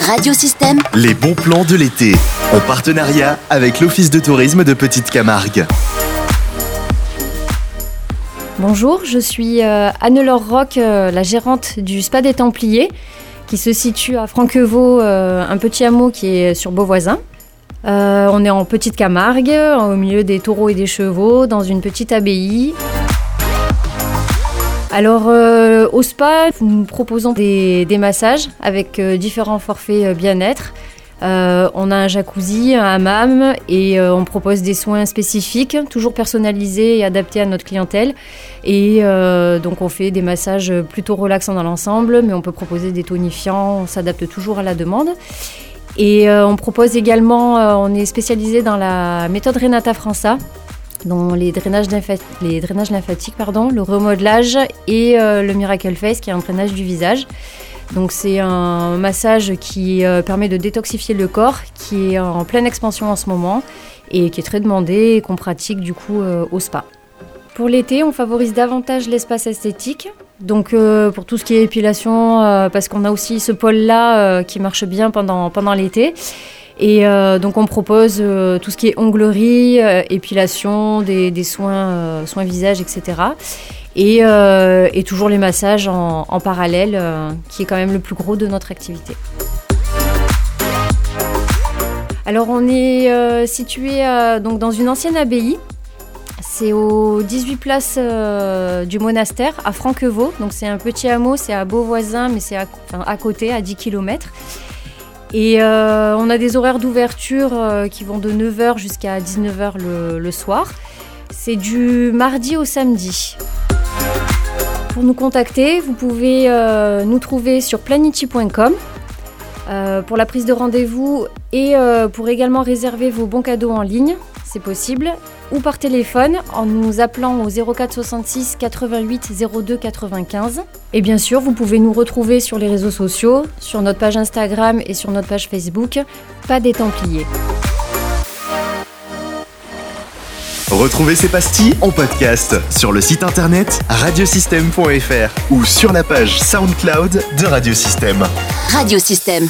Radiosystème, Les bons plans de l'été. En partenariat avec l'Office de tourisme de Petite Camargue. Bonjour, je suis euh, Anne-Laure Roch, euh, la gérante du Spa des Templiers, qui se situe à Franquevaux, euh, un petit hameau qui est sur Beauvoisin. Euh, on est en Petite Camargue, au milieu des taureaux et des chevaux, dans une petite abbaye. Alors, euh, au spa, nous proposons des, massages avec euh, différents forfaits euh, bien-être. On a un jacuzzi, un hammam et on propose des soins spécifiques, toujours personnalisés et adaptés à notre clientèle. Et donc on fait des massages plutôt relaxants dans l'ensemble, mais on peut proposer des tonifiants, on s'adapte toujours à la demande. Et on propose également, on est spécialisé dans la méthode Renata França, dans les drainages, lymphatiques, le remodelage et euh, le Miracle Face, qui est un drainage du visage. Donc c'est un massage qui euh, permet de détoxifier le corps, qui est en pleine expansion en ce moment et qui est très demandé et qu'on pratique du coup euh, au spa. Pour l'été, on favorise davantage l'espace esthétique. Donc euh, pour tout ce qui est épilation, euh, parce qu'on a aussi ce pôle-là euh, qui marche bien pendant, pendant l'été. Et donc on propose tout ce qui est onglerie, épilation, des, des soins, soins visage, etc. Et, et toujours les massages en, en parallèle, qui est quand même le plus gros de notre activité. Alors on est situé donc dans une ancienne abbaye. C'est au 18 place euh, du monastère à Franquevaux. Donc c'est un petit hameau, c'est à Beauvoisin, mais c'est à, côté, à 10 km. Et euh, on a des horaires d'ouverture euh, qui vont de 9h jusqu'à 19h le, le soir. C'est du mardi au samedi. Pour nous contacter, vous pouvez nous trouver sur planity.com pour la prise de rendez-vous et euh, pour également réserver vos bons cadeaux en ligne, c'est possible, ou par téléphone en nous appelant au 04 66 88 02 95. Et bien sûr, vous pouvez nous retrouver sur les réseaux sociaux, sur notre page Instagram et sur notre page Facebook, pas des Templiers. Retrouvez ces pastilles en podcast sur le site internet radiosystème.fr ou sur la page SoundCloud de Radiosystème. Radiosystème.